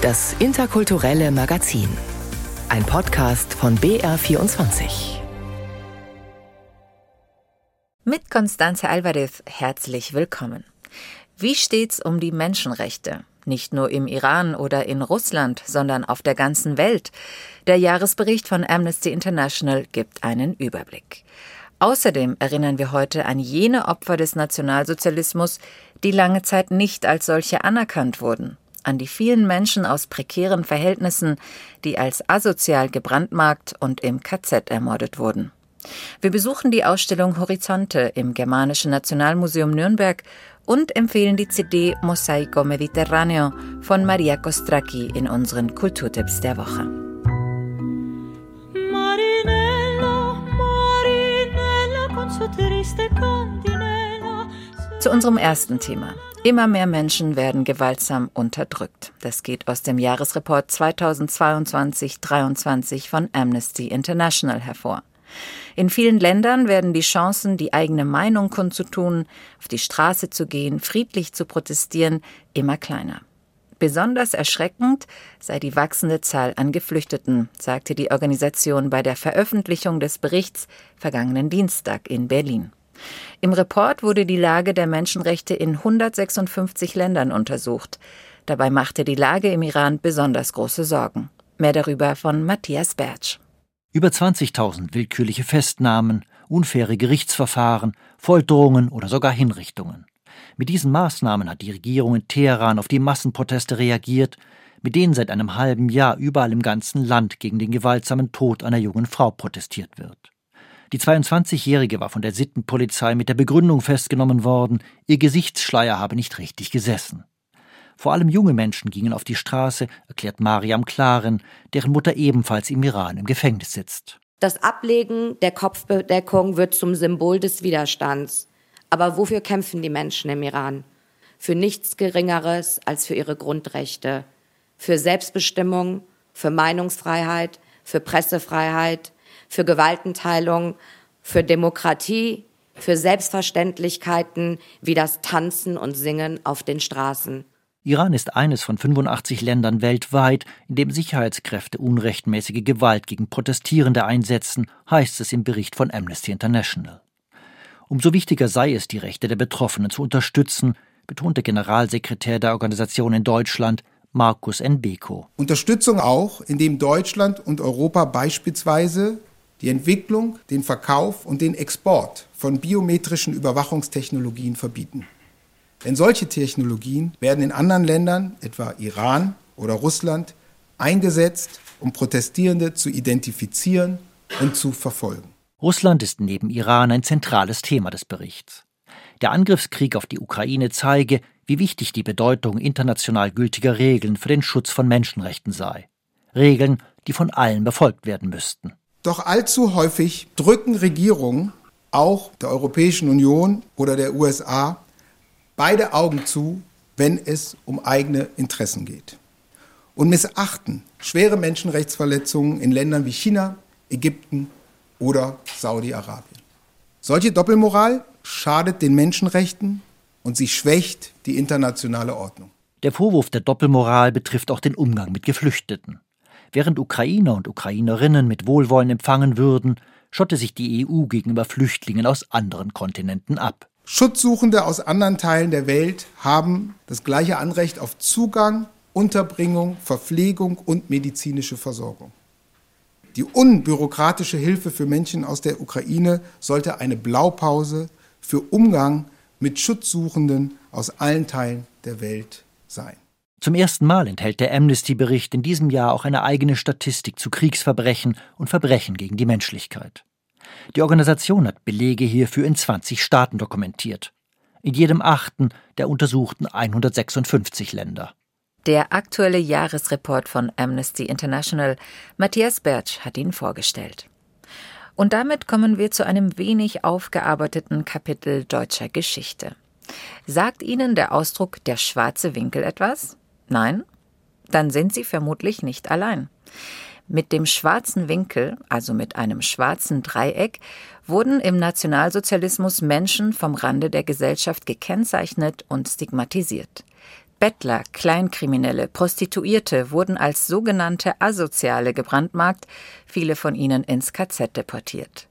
Das interkulturelle Magazin. Ein Podcast von BR24. Mit Constanze Alvarez herzlich willkommen. Wie steht's um die Menschenrechte? Nicht nur im Iran oder in Russland, sondern auf der ganzen Welt. Der Jahresbericht von Amnesty International gibt einen Überblick. Außerdem erinnern wir heute an jene Opfer des Nationalsozialismus, die lange Zeit nicht als solche anerkannt wurden, an die vielen Menschen aus prekären Verhältnissen, die als asozial gebrandmarkt und im KZ ermordet wurden. Wir besuchen die Ausstellung Horizonte im Germanischen Nationalmuseum Nürnberg und empfehlen die CD Mosaico Mediterraneo von Maria Kostracki in unseren Kulturtipps der Woche. Zu unserem ersten Thema. Immer mehr Menschen werden gewaltsam unterdrückt. Das geht aus dem Jahresreport 2022-23 von Amnesty International hervor. In vielen Ländern werden die Chancen, die eigene Meinung kundzutun, auf die Straße zu gehen, friedlich zu protestieren, immer kleiner. Besonders erschreckend sei die wachsende Zahl an Geflüchteten, sagte die Organisation bei der Veröffentlichung des Berichts vergangenen Dienstag in Berlin. Im Report wurde die Lage der Menschenrechte in 156 Ländern untersucht. Dabei machte die Lage im Iran besonders große Sorgen. Mehr darüber von Matthias Bertsch. Über 20.000 willkürliche Festnahmen, unfaire Gerichtsverfahren, Folterungen oder sogar Hinrichtungen. Mit diesen Maßnahmen hat die Regierung in Teheran auf die Massenproteste reagiert, mit denen seit einem halben Jahr überall im ganzen Land gegen den gewaltsamen Tod einer jungen Frau protestiert wird. Die 22-Jährige war von der Sittenpolizei mit der Begründung festgenommen worden, ihr Gesichtsschleier habe nicht richtig gesessen. Vor allem junge Menschen gingen auf die Straße, erklärt Mariam Klaren, deren Mutter ebenfalls im Iran im Gefängnis sitzt. Das Ablegen der Kopfbedeckung wird zum Symbol des Widerstands. Aber wofür kämpfen die Menschen im Iran? Für nichts Geringeres als für ihre Grundrechte. Für Selbstbestimmung, für Meinungsfreiheit, für Pressefreiheit, für Gewaltenteilung, für Demokratie, für Selbstverständlichkeiten wie das Tanzen und Singen auf den Straßen. Iran ist eines von 85 Ländern weltweit, in dem Sicherheitskräfte unrechtmäßige Gewalt gegen Protestierende einsetzen, heißt es im Bericht von Amnesty International. Umso wichtiger sei es, die Rechte der Betroffenen zu unterstützen, betonte Generalsekretär der Organisation in Deutschland, Markus N. Beko. Unterstützung auch, indem Deutschland und Europa beispielsweise die Entwicklung, den Verkauf und den Export von biometrischen Überwachungstechnologien verbieten. Denn solche Technologien werden in anderen Ländern, etwa Iran oder Russland, eingesetzt, um Protestierende zu identifizieren und zu verfolgen. Russland ist neben Iran ein zentrales Thema des Berichts. Der Angriffskrieg auf die Ukraine zeige, wie wichtig die Bedeutung international gültiger Regeln für den Schutz von Menschenrechten sei. Regeln, die von allen befolgt werden müssten. Doch allzu häufig drücken Regierungen, auch der Europäischen Union oder der USA, beide Augen zu, wenn es um eigene Interessen geht. Und missachten schwere Menschenrechtsverletzungen in Ländern wie China, Ägypten oder Saudi-Arabien. Solche Doppelmoral schadet den Menschenrechten und sie schwächt die internationale Ordnung. Der Vorwurf der Doppelmoral betrifft auch den Umgang mit Geflüchteten. Während Ukrainer und Ukrainerinnen mit Wohlwollen empfangen würden, schotte sich die EU gegenüber Flüchtlingen aus anderen Kontinenten ab. Schutzsuchende aus anderen Teilen der Welt haben das gleiche Anrecht auf Zugang, Unterbringung, Verpflegung und medizinische Versorgung. Die unbürokratische Hilfe für Menschen aus der Ukraine sollte eine Blaupause für Umgang mit Schutzsuchenden aus allen Teilen der Welt sein. Zum ersten Mal enthält der Amnesty-Bericht in diesem Jahr auch eine eigene Statistik zu Kriegsverbrechen und Verbrechen gegen die Menschlichkeit. Die Organisation hat Belege hierfür in 20 Staaten dokumentiert. In jedem achten der untersuchten 156 Länder. Der aktuelle Jahresreport von Amnesty International, Matthias Bertsch, hat ihn vorgestellt. Und damit kommen wir zu einem wenig aufgearbeiteten Kapitel deutscher Geschichte. Sagt Ihnen der Ausdruck der schwarze Winkel etwas? Nein? Dann sind Sie vermutlich nicht allein. Mit dem schwarzen Winkel, also mit einem schwarzen Dreieck, wurden im Nationalsozialismus Menschen vom Rande der Gesellschaft gekennzeichnet und stigmatisiert. Bettler, Kleinkriminelle, Prostituierte wurden als sogenannte Asoziale gebrandmarkt, viele von ihnen ins KZ deportiert.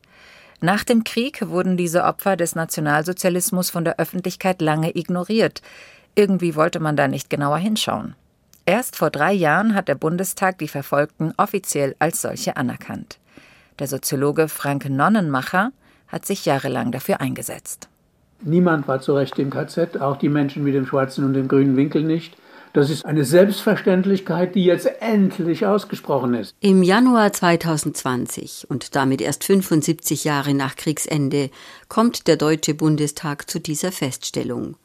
Nach dem Krieg wurden diese Opfer des Nationalsozialismus von der Öffentlichkeit lange ignoriert. Irgendwie wollte man da nicht genauer hinschauen. Erst vor drei Jahren hat der Bundestag die Verfolgten offiziell als solche anerkannt. Der Soziologe Frank Nonnenmacher hat sich jahrelang dafür eingesetzt. Niemand war zu Recht im KZ, auch die Menschen mit dem schwarzen und dem grünen Winkel nicht. Das ist eine Selbstverständlichkeit, die jetzt endlich ausgesprochen ist. Im Januar 2020 und damit erst 75 Jahre nach Kriegsende kommt der Deutsche Bundestag zu dieser Feststellung.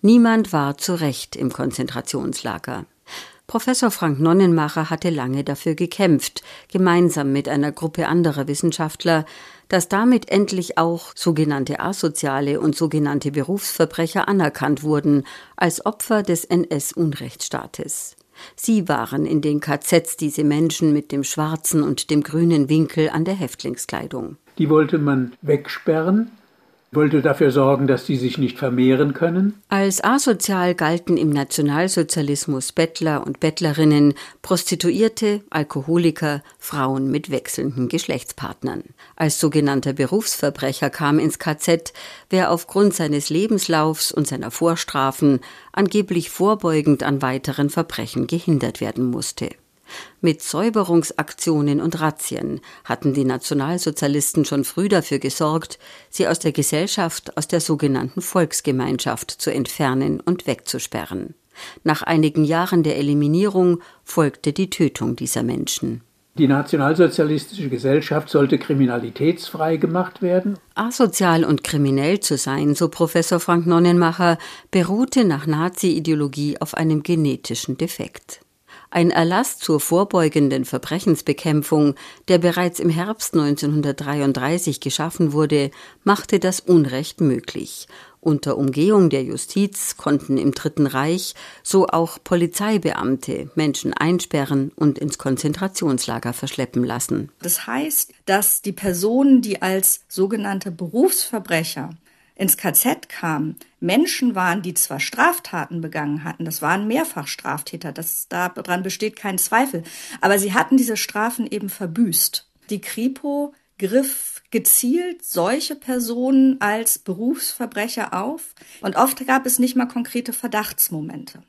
Niemand war zu Recht im Konzentrationslager. Professor Frank Nonnenmacher hatte lange dafür gekämpft, gemeinsam mit einer Gruppe anderer Wissenschaftler, dass damit endlich auch sogenannte Asoziale und sogenannte Berufsverbrecher anerkannt wurden als Opfer des NS-Unrechtsstaates. Sie waren in den KZs diese Menschen mit dem schwarzen und dem grünen Winkel an der Häftlingskleidung. Die wollte man wegsperren, wollte dafür sorgen, dass die sich nicht vermehren können. Als asozial galten im Nationalsozialismus Bettler und Bettlerinnen, Prostituierte, Alkoholiker, Frauen mit wechselnden Geschlechtspartnern. Als sogenannter Berufsverbrecher kam ins KZ, wer aufgrund seines Lebenslaufs und seiner Vorstrafen angeblich vorbeugend an weiteren Verbrechen gehindert werden musste. Mit Säuberungsaktionen und Razzien hatten die Nationalsozialisten schon früh dafür gesorgt, sie aus der Gesellschaft, aus der sogenannten Volksgemeinschaft zu entfernen und wegzusperren. Nach einigen Jahren der Eliminierung folgte die Tötung dieser Menschen. Die nationalsozialistische Gesellschaft sollte kriminalitätsfrei gemacht werden. Asozial und kriminell zu sein, so Professor Frank Nonnenmacher, beruhte nach Nazi-Ideologie auf einem genetischen Defekt. Ein Erlass zur vorbeugenden Verbrechensbekämpfung, der bereits im Herbst 1933 geschaffen wurde, machte das Unrecht möglich. Unter Umgehung der Justiz konnten im Dritten Reich so auch Polizeibeamte Menschen einsperren und ins Konzentrationslager verschleppen lassen. Das heißt, dass die Personen, die als sogenannte Berufsverbrecher ins KZ kamen, Menschen waren, die zwar Straftaten begangen hatten, das waren Mehrfachstraftäter, das, daran besteht kein Zweifel, aber sie hatten diese Strafen eben verbüßt. Die Kripo griff gezielt solche Personen als Berufsverbrecher auf und oft gab es nicht mal konkrete Verdachtsmomente.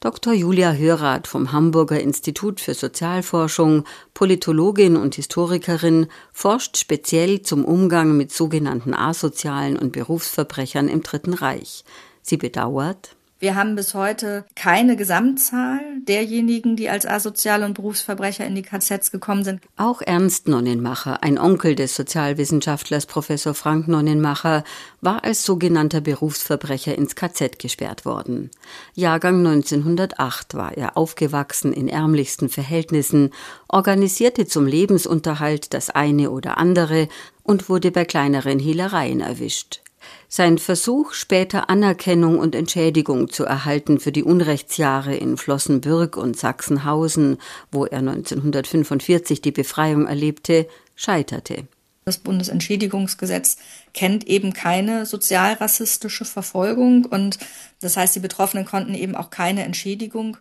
Dr. Julia Hörath vom Hamburger Institut für Sozialforschung, Politologin und Historikerin, forscht speziell zum Umgang mit sogenannten asozialen und Berufsverbrechern im Dritten Reich. Sie bedauert, wir haben bis heute keine Gesamtzahl derjenigen, die als asoziale und Berufsverbrecher in die KZs gekommen sind. Auch Ernst Nonnenmacher, ein Onkel des Sozialwissenschaftlers Professor Frank Nonnenmacher, war als sogenannter Berufsverbrecher ins KZ gesperrt worden. Jahrgang 1908 war er aufgewachsen in ärmlichsten Verhältnissen, organisierte zum Lebensunterhalt das eine oder andere und wurde bei kleineren Hehlereien erwischt. Sein Versuch, später Anerkennung und Entschädigung zu erhalten für die Unrechtsjahre in Flossenbürg und Sachsenhausen, wo er 1945 die Befreiung erlebte, scheiterte. Das Bundesentschädigungsgesetz kennt eben keine sozialrassistische Verfolgung und das heißt, die Betroffenen konnten eben auch keine Entschädigung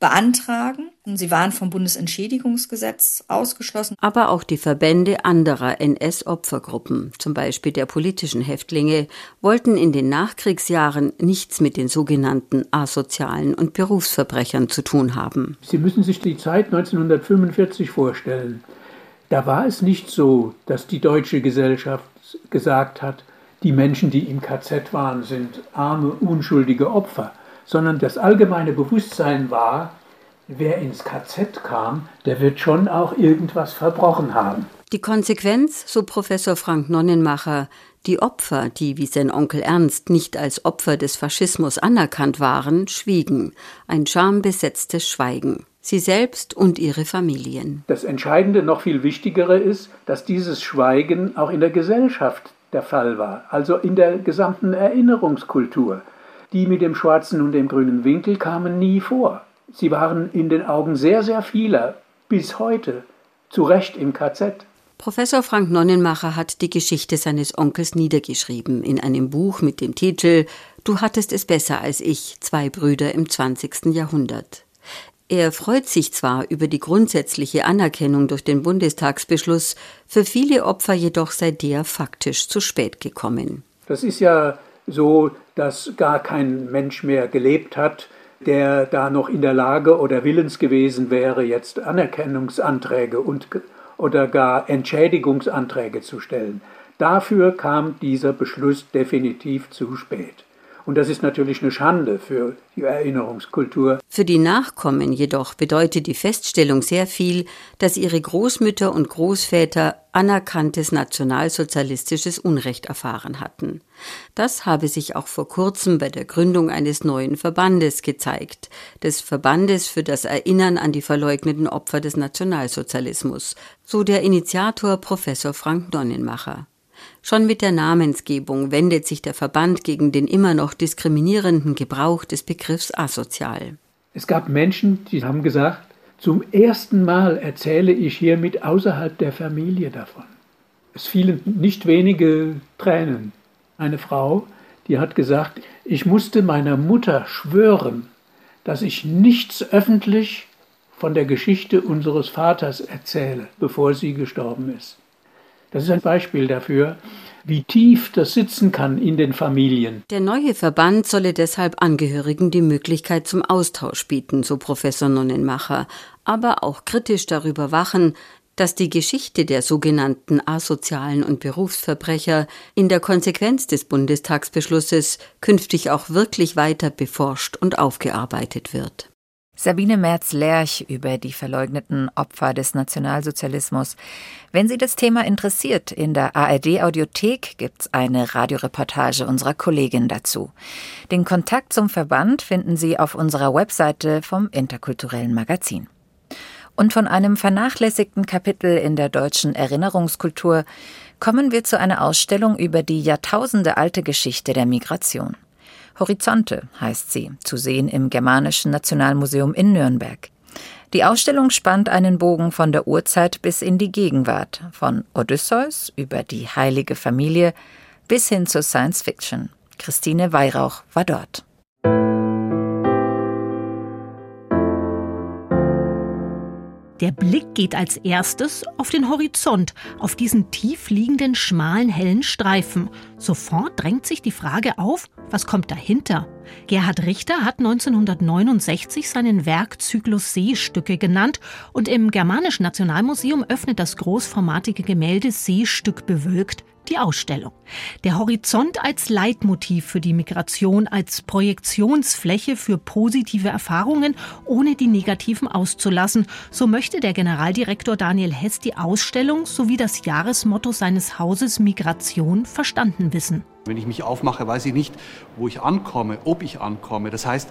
beantragen. Sie waren vom Bundesentschädigungsgesetz ausgeschlossen. Aber auch die Verbände anderer NS-Opfergruppen, zum Beispiel der politischen Häftlinge, wollten in den Nachkriegsjahren nichts mit den sogenannten asozialen und Berufsverbrechern zu tun haben. Sie müssen sich die Zeit 1945 vorstellen. Da war es nicht so, dass die deutsche Gesellschaft gesagt hat, die Menschen, die im KZ waren, sind arme, unschuldige Opfer sondern das allgemeine Bewusstsein war, wer ins KZ kam, der wird schon auch irgendwas verbrochen haben. Die Konsequenz, so Professor Frank Nonnenmacher, die Opfer, die wie sein Onkel Ernst nicht als Opfer des Faschismus anerkannt waren, schwiegen, ein schambesetztes Schweigen. Sie selbst und ihre Familien. Das Entscheidende, noch viel Wichtigere ist, dass dieses Schweigen auch in der Gesellschaft der Fall war, also in der gesamten Erinnerungskultur. Die mit dem schwarzen und dem grünen Winkel kamen nie vor. Sie waren in den Augen sehr, sehr vieler bis heute zu Recht im KZ. Professor Frank Nonnenmacher hat die Geschichte seines Onkels niedergeschrieben in einem Buch mit dem Titel Du hattest es besser als ich, zwei Brüder im 20. Jahrhundert. Er freut sich zwar über die grundsätzliche Anerkennung durch den Bundestagsbeschluss, für viele Opfer jedoch sei der faktisch zu spät gekommen. Das ist ja so, dass gar kein Mensch mehr gelebt hat, der da noch in der Lage oder willens gewesen wäre, jetzt Anerkennungsanträge und oder gar Entschädigungsanträge zu stellen. Dafür kam dieser Beschluss definitiv zu spät. Und das ist natürlich eine Schande für die Erinnerungskultur. Für die Nachkommen jedoch bedeutet die Feststellung sehr viel, dass ihre Großmütter und Großväter anerkanntes nationalsozialistisches Unrecht erfahren hatten. Das habe sich auch vor kurzem bei der Gründung eines neuen Verbandes gezeigt, des Verbandes für das Erinnern an die verleugneten Opfer des Nationalsozialismus, so der Initiator Professor Frank Donnenmacher. Schon mit der Namensgebung wendet sich der Verband gegen den immer noch diskriminierenden Gebrauch des Begriffs asozial. Es gab Menschen, die haben gesagt, zum ersten Mal erzähle ich hiermit außerhalb der Familie davon. Es fielen nicht wenige Tränen. Eine Frau, die hat gesagt, ich musste meiner Mutter schwören, dass ich nichts öffentlich von der Geschichte unseres Vaters erzähle, bevor sie gestorben ist. Das ist ein Beispiel dafür, wie tief das sitzen kann in den Familien. Der neue Verband solle deshalb Angehörigen die Möglichkeit zum Austausch bieten, so Professor Nonnenmacher, aber auch kritisch darüber wachen, dass die Geschichte der sogenannten asozialen und Berufsverbrecher in der Konsequenz des Bundestagsbeschlusses künftig auch wirklich weiter beforscht und aufgearbeitet wird. Sabine Merz-Lerch über die verleugneten Opfer des Nationalsozialismus. Wenn Sie das Thema interessiert, in der ARD-Audiothek gibt's eine Radioreportage unserer Kollegin dazu. Den Kontakt zum Verband finden Sie auf unserer Webseite vom Interkulturellen Magazin. Und von einem vernachlässigten Kapitel in der deutschen Erinnerungskultur kommen wir zu einer Ausstellung über die jahrtausendealte Geschichte der Migration. Horizonte heißt sie, zu sehen im Germanischen Nationalmuseum in Nürnberg. Die Ausstellung spannt einen Bogen von der Urzeit bis in die Gegenwart, von Odysseus über die heilige Familie bis hin zur Science Fiction. Christine Weihrauch war dort. Der Blick geht als erstes auf den Horizont, auf diesen tief liegenden, schmalen, hellen Streifen. Sofort drängt sich die Frage auf, was kommt dahinter? Gerhard Richter hat 1969 seinen Werkzyklus Seestücke genannt und im Germanischen Nationalmuseum öffnet das großformatige Gemälde Seestück bewölkt die Ausstellung. Der Horizont als Leitmotiv für die Migration, als Projektionsfläche für positive Erfahrungen, ohne die negativen auszulassen. So möchte der Generaldirektor Daniel Hess die Ausstellung sowie das Jahresmotto seines Hauses Migration verstanden wissen. Wenn ich mich aufmache, weiß ich nicht, wo ich ankomme, ob ich ankomme. Das heißt,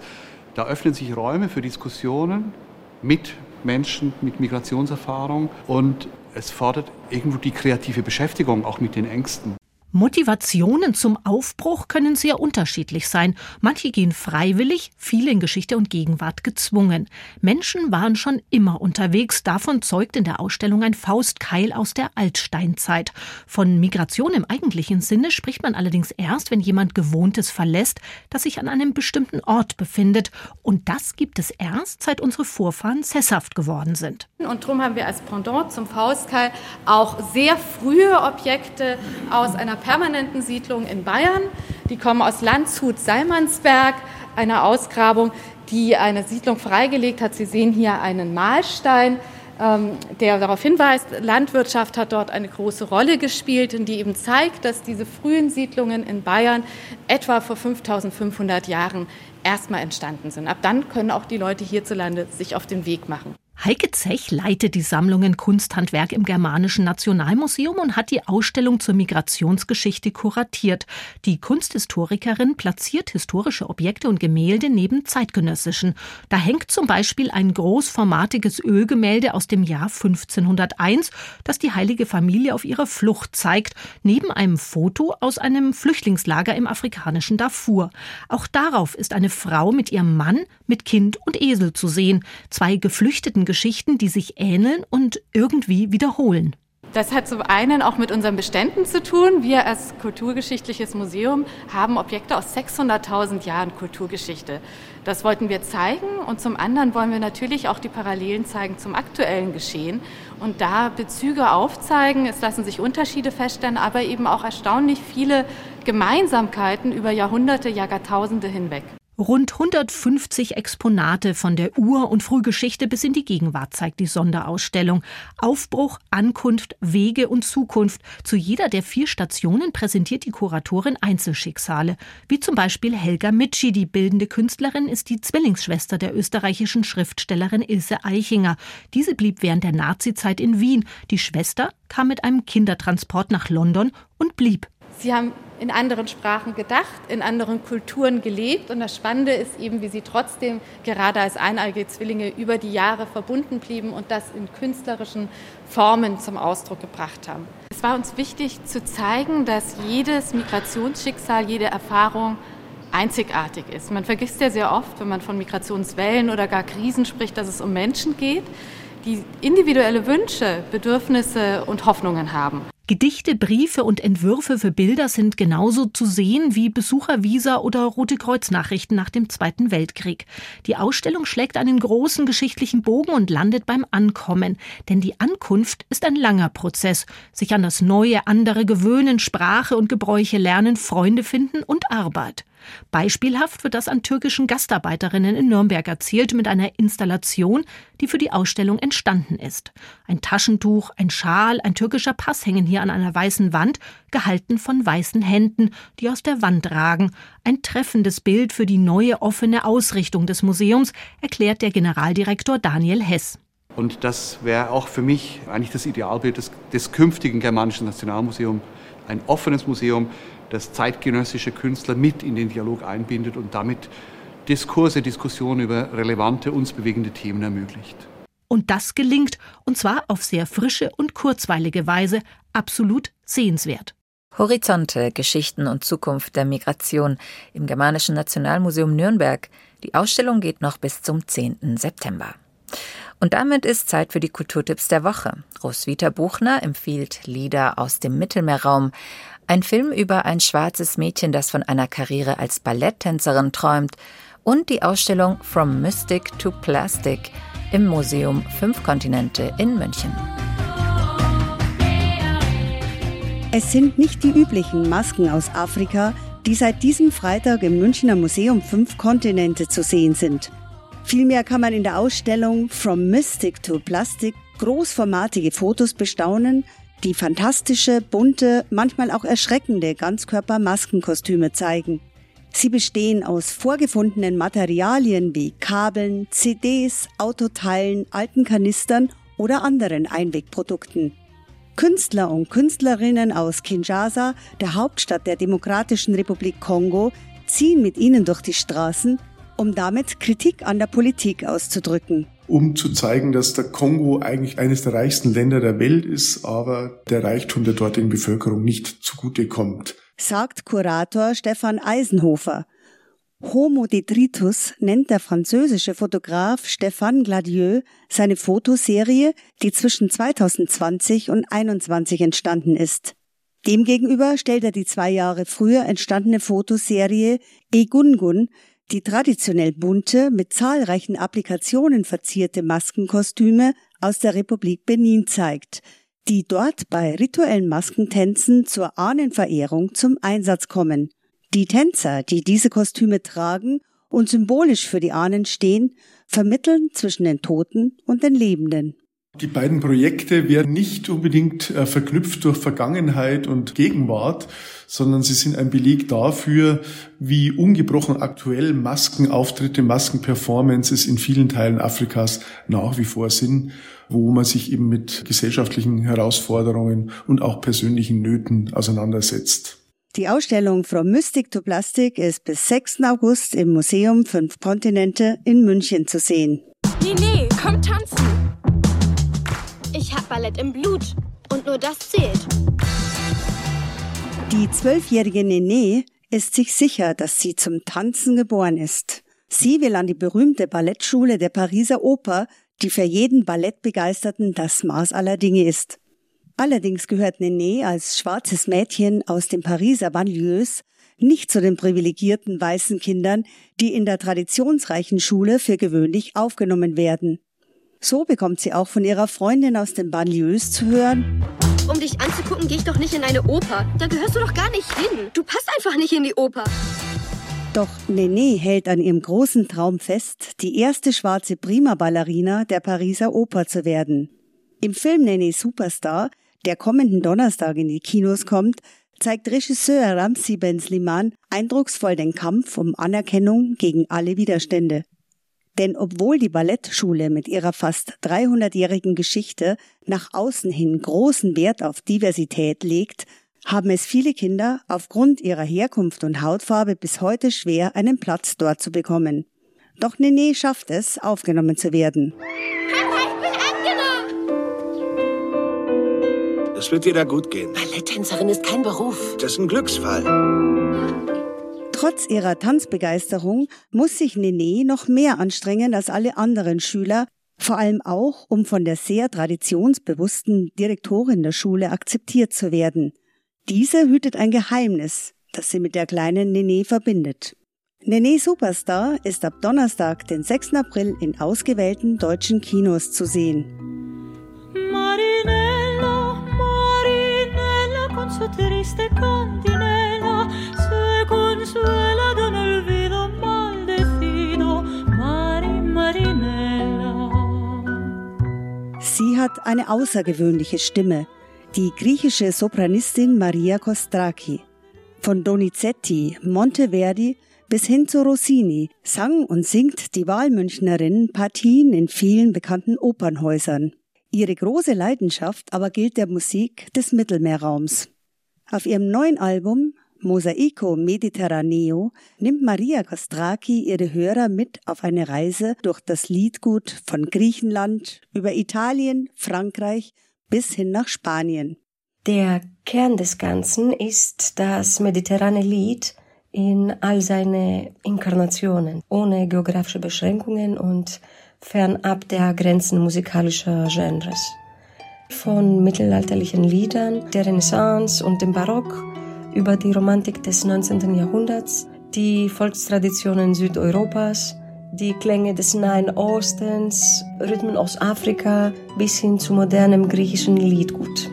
da öffnen sich Räume für Diskussionen mit Menschen mit Migrationserfahrung und es fordert irgendwo die kreative Beschäftigung auch mit den Ängsten. Motivationen zum Aufbruch können sehr unterschiedlich sein. Manche gehen freiwillig, viele in Geschichte und Gegenwart gezwungen. Menschen waren schon immer unterwegs. Davon zeugt in der Ausstellung ein Faustkeil aus der Altsteinzeit. Von Migration im eigentlichen Sinne spricht man allerdings erst, wenn jemand Gewohntes verlässt, das sich an einem bestimmten Ort befindet. Und das gibt es erst, seit unsere Vorfahren sesshaft geworden sind. Und darum haben wir als Pendant zum Faustkeil auch sehr frühe Objekte aus einer permanenten Siedlung in Bayern. Die kommen aus Landshut-Salmansberg, einer Ausgrabung, die eine Siedlung freigelegt hat. Sie sehen hier einen Mahlstein, ähm, der darauf hinweist, Landwirtschaft hat dort eine große Rolle gespielt und die eben zeigt, dass diese frühen Siedlungen in Bayern etwa vor 5500 Jahren erstmal entstanden sind. Ab dann können auch die Leute hierzulande sich auf den Weg machen. Heike Zech leitet die Sammlungen Kunsthandwerk im Germanischen Nationalmuseum und hat die Ausstellung zur Migrationsgeschichte kuratiert. Die Kunsthistorikerin platziert historische Objekte und Gemälde neben zeitgenössischen. Da hängt zum Beispiel ein großformatiges Ölgemälde aus dem Jahr 1501, das die heilige Familie auf ihrer Flucht zeigt, neben einem Foto aus einem Flüchtlingslager im afrikanischen Darfur. Auch darauf ist eine Frau mit ihrem Mann, mit Kind und Esel zu sehen. Zwei geflüchteten Geschichten, die sich ähneln und irgendwie wiederholen. Das hat zum einen auch mit unseren Beständen zu tun. Wir als Kulturgeschichtliches Museum haben Objekte aus 600.000 Jahren Kulturgeschichte. Das wollten wir zeigen und zum anderen wollen wir natürlich auch die Parallelen zeigen zum aktuellen Geschehen und da Bezüge aufzeigen. Es lassen sich Unterschiede feststellen, aber eben auch erstaunlich viele Gemeinsamkeiten über Jahrhunderte, Jahrtausende hinweg. Rund 150 Exponate von der Ur- und Frühgeschichte bis in die Gegenwart zeigt die Sonderausstellung. Aufbruch, Ankunft, Wege und Zukunft. Zu jeder der vier Stationen präsentiert die Kuratorin Einzelschicksale. Wie zum Beispiel Helga Mitschi, die bildende Künstlerin, ist die Zwillingsschwester der österreichischen Schriftstellerin Ilse Eichinger. Diese blieb während der Nazizeit in Wien. Die Schwester kam mit einem Kindertransport nach London und blieb. Sie haben in anderen Sprachen gedacht, in anderen Kulturen gelebt. Und das Spannende ist eben, wie sie trotzdem gerade als eineige Zwillinge über die Jahre verbunden blieben und das in künstlerischen Formen zum Ausdruck gebracht haben. Es war uns wichtig zu zeigen, dass jedes Migrationsschicksal, jede Erfahrung einzigartig ist. Man vergisst ja sehr oft, wenn man von Migrationswellen oder gar Krisen spricht, dass es um Menschen geht, die individuelle Wünsche, Bedürfnisse und Hoffnungen haben. Gedichte, Briefe und Entwürfe für Bilder sind genauso zu sehen wie Besuchervisa oder Rote Kreuznachrichten nach dem Zweiten Weltkrieg. Die Ausstellung schlägt einen großen geschichtlichen Bogen und landet beim Ankommen. Denn die Ankunft ist ein langer Prozess. Sich an das Neue, andere gewöhnen, Sprache und Gebräuche lernen, Freunde finden und Arbeit. Beispielhaft wird das an türkischen Gastarbeiterinnen in Nürnberg erzählt mit einer Installation, die für die Ausstellung entstanden ist. Ein Taschentuch, ein Schal, ein türkischer Pass hängen hier an einer weißen Wand, gehalten von weißen Händen, die aus der Wand ragen. Ein treffendes Bild für die neue offene Ausrichtung des Museums, erklärt der Generaldirektor Daniel Hess. Und das wäre auch für mich eigentlich das Idealbild des, des künftigen Germanischen Nationalmuseums. Ein offenes Museum, das zeitgenössische Künstler mit in den Dialog einbindet und damit Diskurse, Diskussionen über relevante, uns bewegende Themen ermöglicht. Und das gelingt, und zwar auf sehr frische und kurzweilige Weise, absolut sehenswert. Horizonte, Geschichten und Zukunft der Migration im Germanischen Nationalmuseum Nürnberg. Die Ausstellung geht noch bis zum 10. September. Und damit ist Zeit für die Kulturtipps der Woche. Roswitha Buchner empfiehlt Lieder aus dem Mittelmeerraum. Ein Film über ein schwarzes Mädchen, das von einer Karriere als Balletttänzerin träumt. Und die Ausstellung From Mystic to Plastic im Museum Fünf Kontinente in München. Es sind nicht die üblichen Masken aus Afrika, die seit diesem Freitag im Münchner Museum Fünf Kontinente zu sehen sind. Vielmehr kann man in der Ausstellung From Mystic to Plastic großformatige Fotos bestaunen, die fantastische, bunte, manchmal auch erschreckende Ganzkörper-Maskenkostüme zeigen. Sie bestehen aus vorgefundenen Materialien wie Kabeln, CDs, Autoteilen, alten Kanistern oder anderen Einwegprodukten. Künstler und Künstlerinnen aus Kinshasa, der Hauptstadt der Demokratischen Republik Kongo, ziehen mit ihnen durch die Straßen, um damit Kritik an der Politik auszudrücken um zu zeigen, dass der Kongo eigentlich eines der reichsten Länder der Welt ist, aber der Reichtum der dortigen Bevölkerung nicht zugute kommt. Sagt Kurator Stefan Eisenhofer. Homo detritus nennt der französische Fotograf Stéphane Gladieux seine Fotoserie, die zwischen 2020 und 2021 entstanden ist. Demgegenüber stellt er die zwei Jahre früher entstandene Fotoserie Egungun die traditionell bunte, mit zahlreichen Applikationen verzierte Maskenkostüme aus der Republik Benin zeigt, die dort bei rituellen Maskentänzen zur Ahnenverehrung zum Einsatz kommen. Die Tänzer, die diese Kostüme tragen und symbolisch für die Ahnen stehen, vermitteln zwischen den Toten und den Lebenden. Die beiden Projekte werden nicht unbedingt äh, verknüpft durch Vergangenheit und Gegenwart, sondern sie sind ein Beleg dafür, wie ungebrochen aktuell Maskenauftritte, Maskenperformances in vielen Teilen Afrikas nach wie vor sind, wo man sich eben mit gesellschaftlichen Herausforderungen und auch persönlichen Nöten auseinandersetzt. Die Ausstellung From Mystic to Plastic ist bis 6. August im Museum Fünf Kontinente in München zu sehen. Nee, nee, komm tanzen! Ich hab Ballett im Blut und nur das zählt. Die zwölfjährige Nene ist sich sicher, dass sie zum Tanzen geboren ist. Sie will an die berühmte Ballettschule der Pariser Oper, die für jeden Ballettbegeisterten das Maß aller Dinge ist. Allerdings gehört Nene als schwarzes Mädchen aus den Pariser Banlieues nicht zu den privilegierten weißen Kindern, die in der traditionsreichen Schule für gewöhnlich aufgenommen werden. So bekommt sie auch von ihrer Freundin aus den Banlieues zu hören. Um dich anzugucken, gehe ich doch nicht in eine Oper. Da gehörst du doch gar nicht hin. Du passt einfach nicht in die Oper. Doch Nene hält an ihrem großen Traum fest, die erste schwarze Prima-Ballerina der Pariser Oper zu werden. Im Film Nene Superstar, der kommenden Donnerstag in die Kinos kommt, zeigt Regisseur Ramsi Ben Sliman eindrucksvoll den Kampf um Anerkennung gegen alle Widerstände. Denn obwohl die Ballettschule mit ihrer fast 300-jährigen Geschichte nach außen hin großen Wert auf Diversität legt, haben es viele Kinder aufgrund ihrer Herkunft und Hautfarbe bis heute schwer, einen Platz dort zu bekommen. Doch Nene schafft es, aufgenommen zu werden. Es wird wieder gut gehen. Balletttänzerin ist kein Beruf. Das ist ein Glücksfall. Trotz ihrer Tanzbegeisterung muss sich Nene noch mehr anstrengen als alle anderen Schüler, vor allem auch, um von der sehr traditionsbewussten Direktorin der Schule akzeptiert zu werden. Diese hütet ein Geheimnis, das sie mit der kleinen Nene verbindet. Nene Superstar ist ab Donnerstag, den 6. April in ausgewählten deutschen Kinos zu sehen. Marinella, Marinella con su triste cantinela se consuela de un olvido maldecido. Mari, Marinella. Sie hat eine außergewöhnliche Stimme, die griechische Sopranistin Maria Kostraki. Von Donizetti, Monteverdi bis hin zu Rossini sang und singt die Wahlmünchnerin Partien in vielen bekannten Opernhäusern. Ihre große Leidenschaft aber gilt der Musik des Mittelmeerraums. Auf ihrem neuen Album Mosaico Mediterraneo nimmt Maria Kostraki ihre Hörer mit auf eine Reise durch das Liedgut von Griechenland über Italien, Frankreich bis hin nach Spanien. Der Kern des Ganzen ist das mediterrane Lied in all seine Inkarnationen, ohne geografische Beschränkungen und fernab der Grenzen musikalischer Genres. Von mittelalterlichen Liedern der Renaissance und dem Barock über die Romantik des 19. Jahrhunderts, die Volkstraditionen Südeuropas, die Klänge des Nahen Ostens, Rhythmen aus Afrika bis hin zu modernem griechischen Liedgut.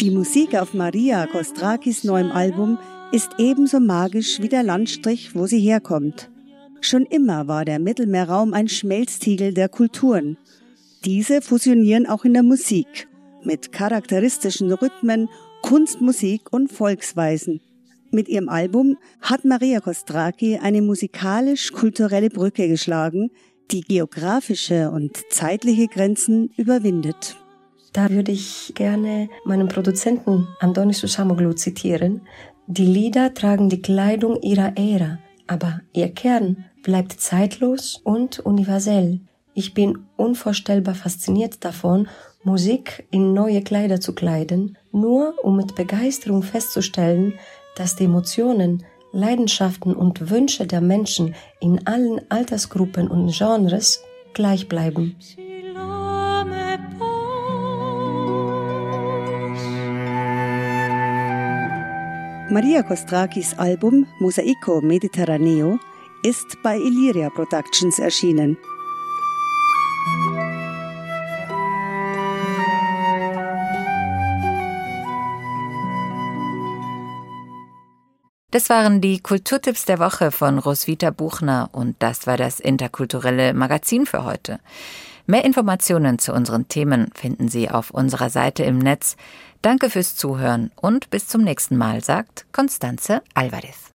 Die Musik auf Maria Kostrakis neuem Album ist ebenso magisch wie der Landstrich, wo sie herkommt. Schon immer war der Mittelmeerraum ein Schmelztiegel der Kulturen. Diese fusionieren auch in der Musik mit charakteristischen Rhythmen, Kunstmusik und Volksweisen. Mit ihrem Album hat Maria Kostraki eine musikalisch-kulturelle Brücke geschlagen, die geografische und zeitliche Grenzen überwindet. Da würde ich gerne meinen Produzenten Andonis Susamoglu zitieren. Die Lieder tragen die Kleidung ihrer Ära, aber ihr Kern bleibt zeitlos und universell. Ich bin unvorstellbar fasziniert davon, Musik in neue Kleider zu kleiden, nur um mit Begeisterung festzustellen, dass die Emotionen, Leidenschaften und Wünsche der Menschen in allen Altersgruppen und Genres gleich bleiben. Maria Kostrakis Album Mosaico Mediterraneo ist bei Illyria Productions erschienen. Das waren die Kulturtipps der Woche von Roswitha Buchner und das war das interkulturelle Magazin für heute. Mehr Informationen zu unseren Themen finden Sie auf unserer Seite im Netz. Danke fürs Zuhören und bis zum nächsten Mal, sagt Constanze Alvarez.